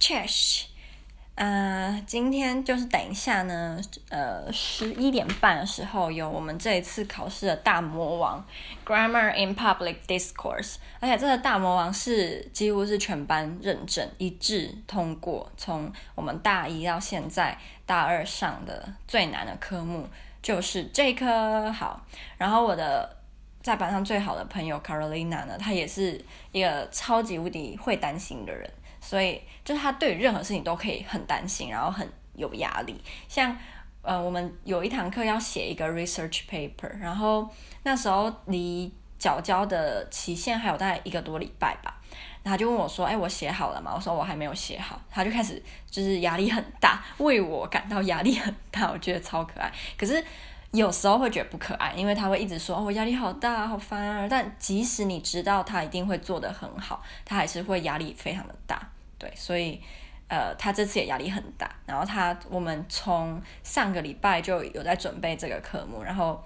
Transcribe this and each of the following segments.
Chesh，呃，今天就是等一下呢，呃，十一点半的时候有我们这一次考试的大魔王 Grammar in Public Discourse，而且这个大魔王是几乎是全班认证一致通过，从我们大一到现在大二上的最难的科目就是这科。好，然后我的在班上最好的朋友 Carolina 呢，她也是一个超级无敌会担心的人。所以，就是他对于任何事情都可以很担心，然后很有压力。像，呃，我们有一堂课要写一个 research paper，然后那时候离缴交的期限还有大概一个多礼拜吧。然后他就问我说：“哎，我写好了吗？”我说：“我还没有写好。”他就开始就是压力很大，为我感到压力很大。我觉得超可爱。可是有时候会觉得不可爱，因为他会一直说：“哦，我压力好大，好烦啊。”但即使你知道他一定会做得很好，他还是会压力非常的大。对，所以，呃，他这次也压力很大。然后他，我们从上个礼拜就有在准备这个科目，然后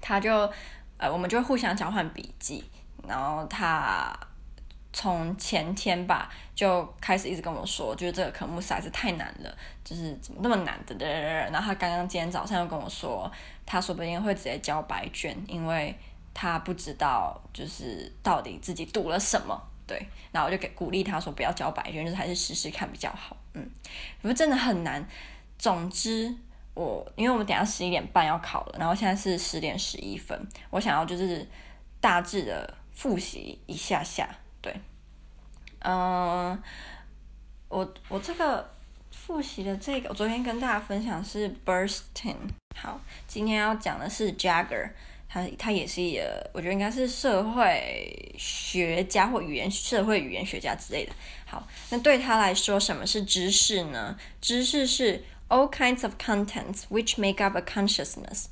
他就，呃，我们就互相交换笔记。然后他从前天吧就开始一直跟我说，就是这个科目实在是太难了，就是怎么那么难的。然后他刚刚今天早上又跟我说，他说不定会直接交白卷，因为他不知道就是到底自己读了什么。对，然后我就给鼓励他说不要交白卷，就是还是试试看比较好。嗯，不过真的很难。总之，我因为我们等下十一点半要考了，然后现在是十点十一分，我想要就是大致的复习一下下。对，嗯，我我这个复习的这个，我昨天跟大家分享是 bursting，。好，今天要讲的是 Jagger。他他也是一个，我觉得应该是社会学家或语言社会语言学家之类的。好，那对他来说，什么是知识呢？知识是 all kinds of contents which make up a consciousness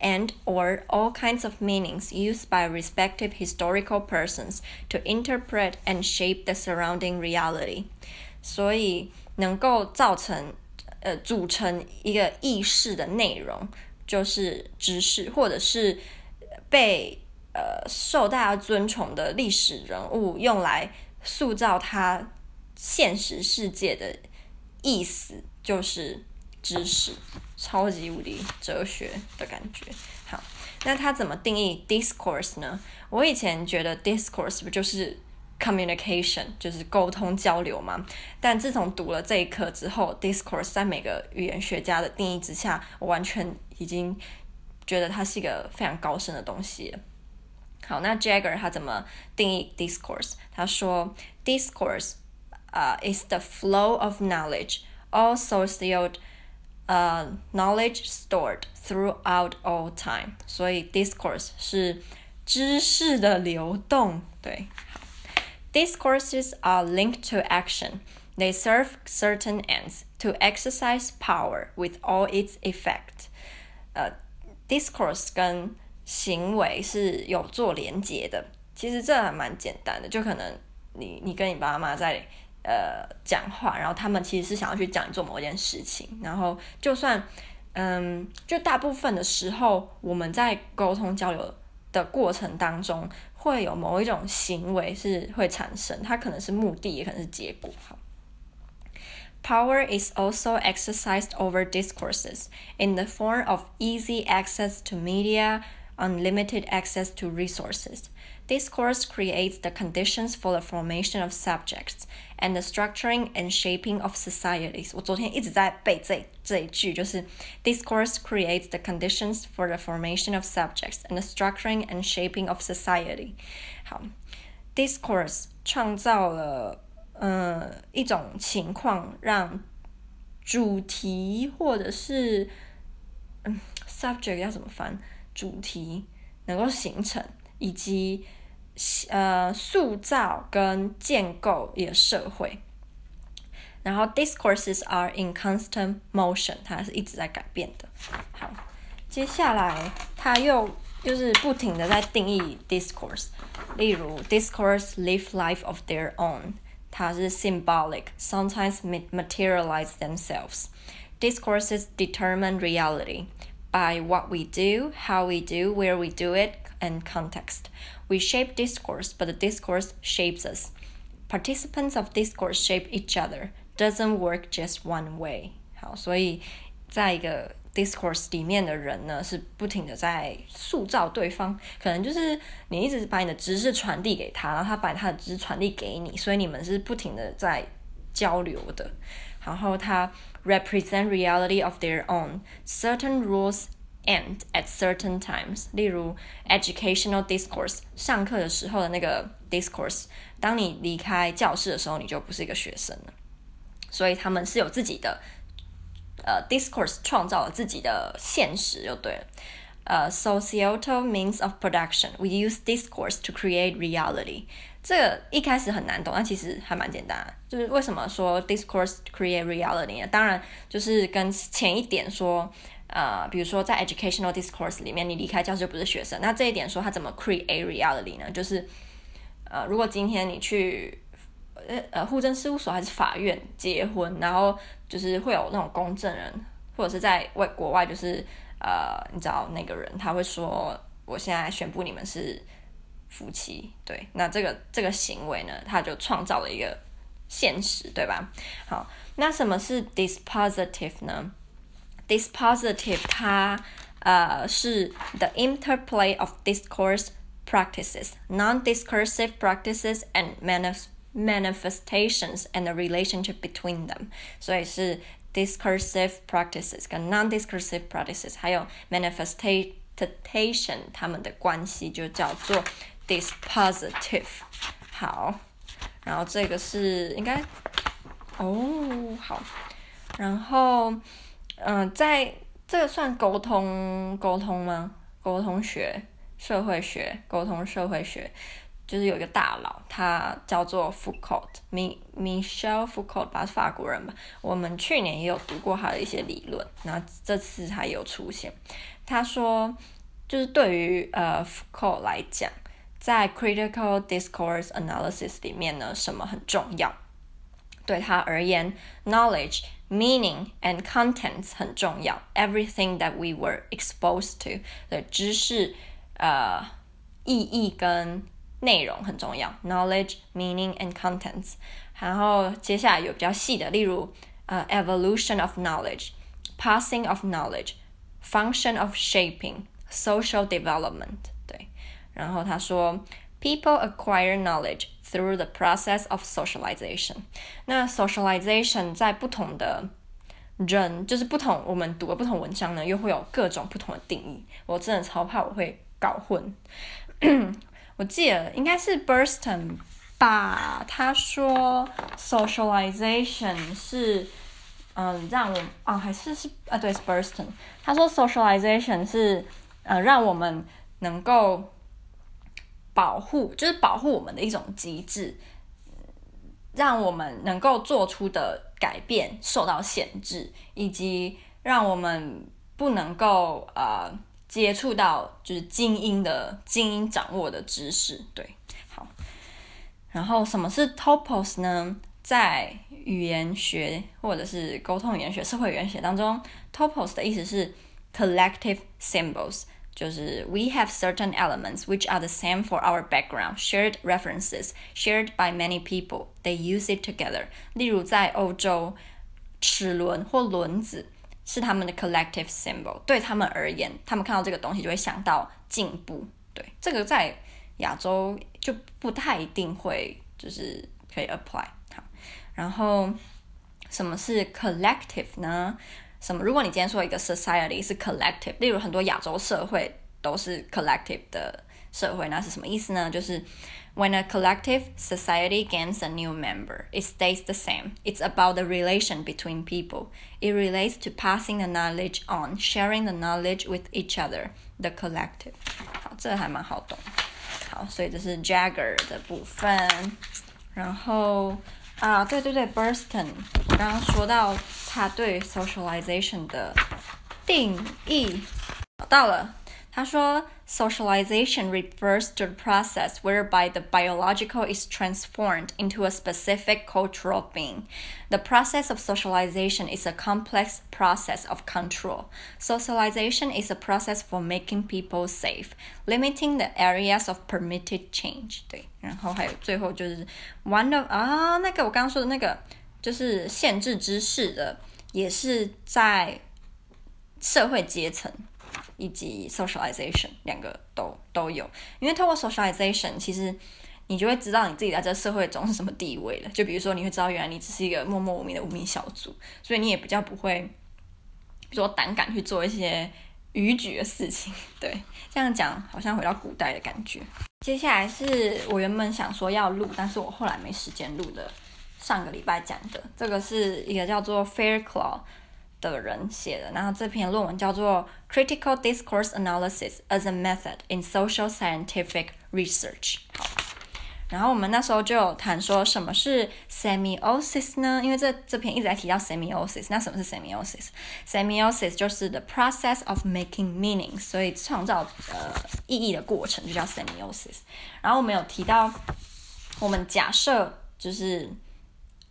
and or all kinds of meanings used by respective historical persons to interpret and shape the surrounding reality。所以能够造成呃组成一个意识的内容，就是知识，或者是。被呃受大家尊崇的历史人物用来塑造他现实世界的意思，就是知识，超级无敌哲学的感觉。好，那他怎么定义 discourse 呢？我以前觉得 discourse 不就是 communication，就是沟通交流吗？但自从读了这一课之后，discourse 在每个语言学家的定义之下，我完全已经。觉得它是一个非常高深的东西。好，那 Jagger 他怎么定义 discourse？他说，discourse 啊、is the flow of knowledge, all social 呃、uh, knowledge stored throughout all time。所以 discourse 是知识的流动。对，好，discourses are linked to action. They serve certain ends to exercise power with all its effect. 呃、uh,。Discourse 跟行为是有做连接的，其实这还蛮简单的，就可能你你跟你爸妈在 呃讲话，然后他们其实是想要去讲做某件事情，然后就算嗯，就大部分的时候我们在沟通交流的过程当中，会有某一种行为是会产生，它可能是目的，也可能是结果。好。Power is also exercised over discourses in the form of easy access to media, unlimited access to resources. Discourse creates the conditions for the formation of subjects and the structuring and shaping of societies. 我昨天一直在背这这一句，就是 Discourse creates the conditions for the formation of subjects and the structuring and shaping of society. 好，Discourse 创造了。呃，一种情况让主题或者是嗯，subject 要怎么翻？主题能够形成，以及 呃塑造跟建构一个社会。然后，discourses are in constant motion，它是一直在改变的。好，接下来它又就是不停的在定义 discourse，例如 discourse live life of their own。它是 symbolic, sometimes materialize themselves. Discourses determine reality by what we do, how we do, where we do it, and context. We shape discourse, but the discourse shapes us. Participants of discourse shape each other, doesn't work just one way。好，所以在一个 discourse 里面的人呢，是不停的在塑造对方。可能就是你一直把你的知识传递给他，然后他把他的知识传递给你，所以你们是不停的在交流的。然后他 represent reality of their own certain rules end at certain times。例如 educational discourse，上课的时候的那个 discourse。当你离开教室的时候，你就不是一个学生了。所以他们是有自己的，呃，discourse 创造了自己的现实就对了。呃，societal means of production，we use discourse to create reality。这个一开始很难懂，但其实还蛮简单的。就是为什么说 discourse create reality 呢？当然就是跟前一点说，呃，比如说在 educational discourse 里面，你离开教室就不是学生。那这一点说他怎么 create reality 呢？就是呃，如果今天你去呃呃户政事务所还是法院结婚，然后就是会有那种公证人，或者是在外国外，就是呃，你知道那个人他会说，我现在宣布你们是夫妻，对，那这个这个行为呢，他就创造了一个现实，对吧？好，那什么是 dispositive 呢 ？dispositive 它呃是 the interplay of discourse。practices, non-discursive practices and manif manifestations and the relationship between them. 所以是 discursive practices 跟 non-discursive practices，还有 manifestation 它们的关系就叫做 dispositive。好，然后这个是应该哦好，然后 嗯、在这个算沟通沟通吗？沟通学。社会学沟通，社会学就是有一个大佬，他叫做 Foucault，Mi-Michel Foucault 吧，是法国人吧。我们去年也有读过他的一些理论，那这次他有出现。他说，就是对于呃 Foucault 来讲，在 critical discourse analysis 里面呢，什么很重要？对他而言，knowledge、meaning and contents 很重要。Everything that we were exposed to 的知识。呃，意义跟内容很重要，knowledge, meaning and contents。然后接下来有比较细的，例如呃，evolution of knowledge, passing of knowledge, function of shaping, social development。对，然后他说，people acquire knowledge Through the process of socialization。那 socialization 在不同的人，就是不同我们读的不同文章呢，又会有各种不同的定义。我真的超怕我会。搞混，我记得应该是 Burston 吧。他说 socialization 是，嗯，让我啊、哦，还是是啊，对，是 Burston，。他说 socialization 是，呃，让我们能够保护，就是保护我们的一种机制，让我们能够做出的改变受到限制，以及让我们不能够呃。接触到就是精英的精英掌握的知识，对，好。然后什么是 topos 呢？在语言学或者是沟通语言学、社会语言学当中，topos 的意思是 collective symbols，就是 we have certain elements which are the same for our background, shared references, shared by many people. They use it together。例如在欧洲，齿轮或轮子。是他们的 collective symbol，对他们而言，他们看到这个东西就会想到进步。对，这个在亚洲就不太一定会，就是可以 apply。好，然后什么是 collective 呢？什么？如果你今天说一个 society 是 collective，例如很多亚洲社会都是 collective 的社会，那是什么意思呢？就是。When a collective society gains a new member, it stays the same. It's about the relation between people. It relates to passing the knowledge on, sharing the knowledge with each other. The collective. 好，这还蛮好懂。好，所以这是 Jagger 的部分。然后 啊，对对对 bursten 我刚刚说到他对 socialization 的定义，找到了。他说 socialization refers to the process whereby the biological is transformed into a specific cultural being. The process of socialization is a complex process of control. Socialization is a process for making people safe, limiting the areas of permitted change. 对，然后还有最后就是 one of 啊，那个我刚刚说的那个就是限制知识的，也是在社会阶层。 以及 socialization 两个都都有，因为透过 socialization，其实你就会知道你自己在这社会中是什么地位了。就比如说，你会知道原来你只是一个默默无名的无名小卒，所以你也比较不会，比如说胆敢去做一些逾矩的事情。对，这样讲好像回到古代的感觉。接下来是我原本想说要录，但是我后来没时间录的，上个礼拜讲的，这个是一个叫做 Fairclough。的人写的，然后这篇论文叫做《Critical Discourse Analysis as a Method in Social Scientific Research》。好，然后我们那时候就有谈说什么是 semiosis 呢？因为这这篇一直在提到 semiosis，那什么是 semiosis？semiosis 就是 the process of making meaning，所以创造呃意义的过程就叫 semiosis。然后我们有提到，我们假设就是。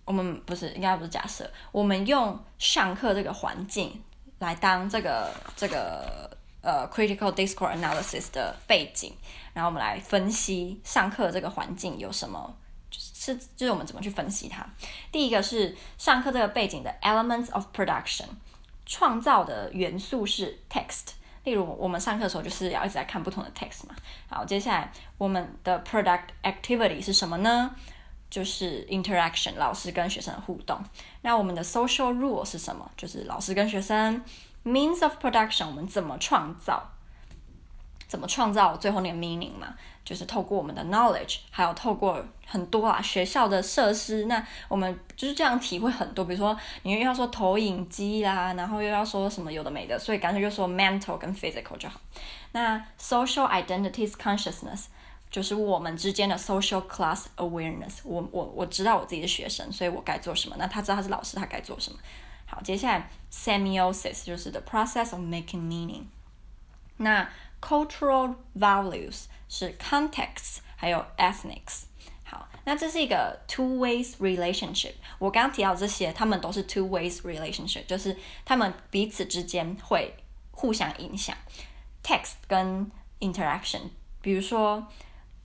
我们不是，应该不是假设，我们用上课这个环境来当这个这个呃 critical discourse analysis 的背景，然后我们来分析上课这个环境有什么，是就是我们怎么去分析它。第一个是上课这个背景的 elements of production，创造的元素是 text，例如我们上课的时候就是要一直在看不同的 text 嘛。好，接下来我们的 product activity 是什么呢？就是 interaction，老师跟学生的互动。那我们的 social rule 是什么？就是老师跟学生 means of production，我们怎么创造？怎么创造最后那个 meaning 嘛？就是透过我们的 knowledge，还有透过很多啊学校的设施。那我们就是这样体会很多，比如说你又要说投影机啦，然后又要说什么有的没的，所以干脆就说 mental 跟 physical 就好。那 social identities consciousness。就是我们之间的 social class awareness 我。我我知道我自己是学生，所以我该做什么。那他知道他是老师，他该做什么。好，接下来 semiosis 就是 the process of making meaning。那 cultural values 是 contexts 还有 ethnics。好，那这是一个 two ways relationship。我刚刚提到这些，他们都是 two ways relationship，就是他们彼此之间会互相影响。text 跟 interaction，比如说。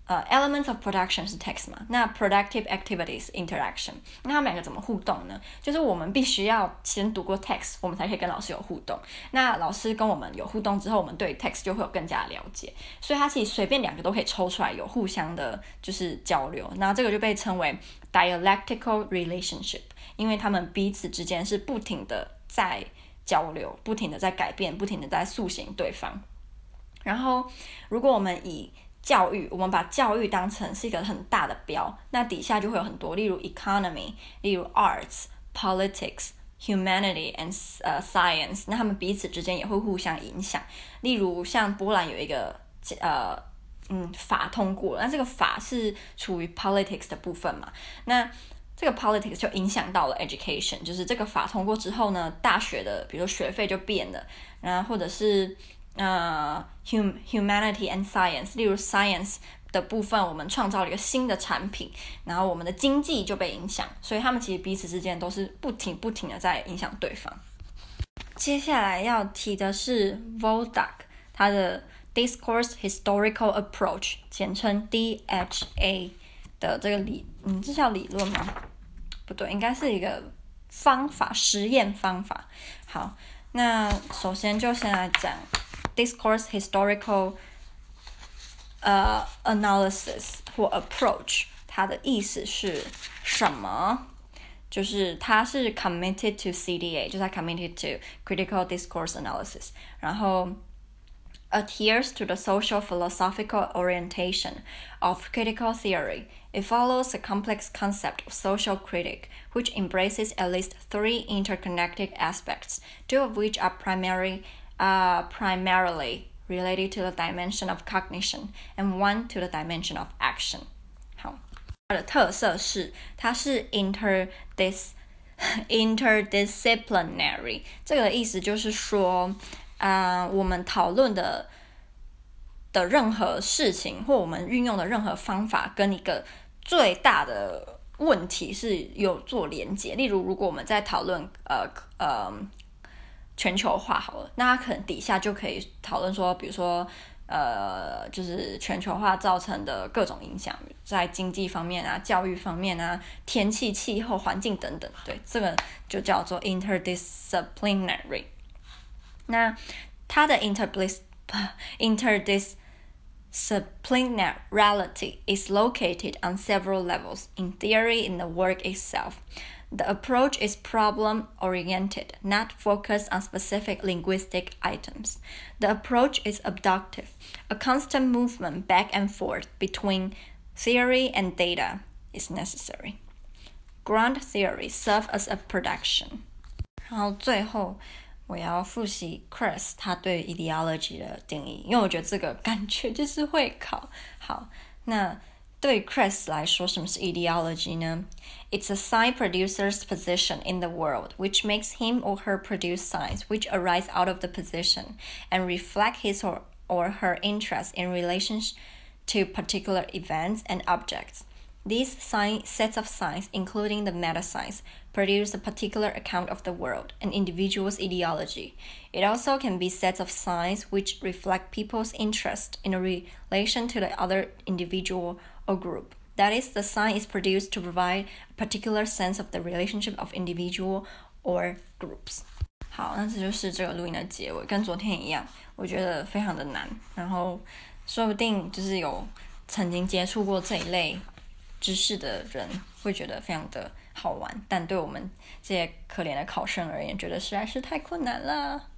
呃、，elements of production 是 text 嘛？那 productive activities interaction，那他们两个怎么互动呢？就是我们必须要先读过 text，我们才可以跟老师有互动。那老师跟我们有互动之后，我们对 text 就会有更加了解。所以它其实随便两个都可以抽出来，有互相的就是交流。那这个就被称为 dialectical relationship，因为他们彼此之间是不停的在交流，不停的在改变，不停的在塑形对方。然后，如果我们以教育，我们把教育当成是一个很大的标，那底下就会有很多，例如 economy，例如 arts、politics、humanity and 呃、science，那他们彼此之间也会互相影响。例如像波兰有一个呃嗯法通过，那这个法是处于 politics 的部分嘛？那这个 politics 就影响到了 education，就是这个法通过之后呢，大学的比如说学费就变了，然后或者是。呃、，hum humanity and science，例如 science 的部分，我们创造了一个新的产品，然后我们的经济就被影响，所以他们其实彼此之间都是不停不停的在影响对方。接下来要提的是 Wodak 他的 Discourse Historical Approach，简称 DHA 的这个理，嗯，这叫理论吗？不对，应该是一个方法，实验方法。好，那首先就先来讲。Discourse historical 呃、uh, analysis 或 approach，它的意思是什么？就是它是 committed to CDA，就是它 committed to critical discourse analysis，然后 adheres to the social philosophical orientation of critical theory. It follows a complex concept of social critic, which embraces at least three interconnected aspects, two of which are primary. are primarily related to the dimension of cognition and one to the dimension of action。好，它的特色是它是 interdis interdisciplinary。这个意思就是说，啊、呃，我们讨论的 的任何事情，或我们运用的任何方法，跟一个最大的问题是有做连接。例如，如果我们在讨论呃呃 全球化好了，那它可能底下就可以讨论说，比如说呃，就是全球化造成的各种影响，在经济方面啊、教育方面啊、天气、气候、环境等等。对，这个就叫做 interdisciplinary。那它的 interdis interdisciplinarity is located on several levels in theory in the work itself. The approach is problem-oriented, not focused on specific linguistic items. The approach is abductive, a constant movement back and forth between theory and data is necessary. Ground theory serves as a production. 然后最后我要复习 Kress 他对 ideology 的定义，因为我觉得这个感觉就是会考。好，那。 对 Kress 来说，什么是 ideology 呢？It's a sign producer's position in the world, which makes him or her produce signs which arise out of the position and reflect his or, or her interest in relation to particular events and objects. These sign, sets of signs, including the meta signs, produce a particular account of the world, an individual's ideology. It also can be sets of signs which reflect people's interest in a relation to the other individual or group. That is, the sign is produced to provide a particular sense of the relationship of individual or groups. 好，那这就是这个录音的结尾，跟昨天一样，我觉得非常的难。然后，说不定就是有曾经接触过这一类知识的人，会觉得非常的好玩。但对我们这些可怜的考生而言，觉得实在是太困难了。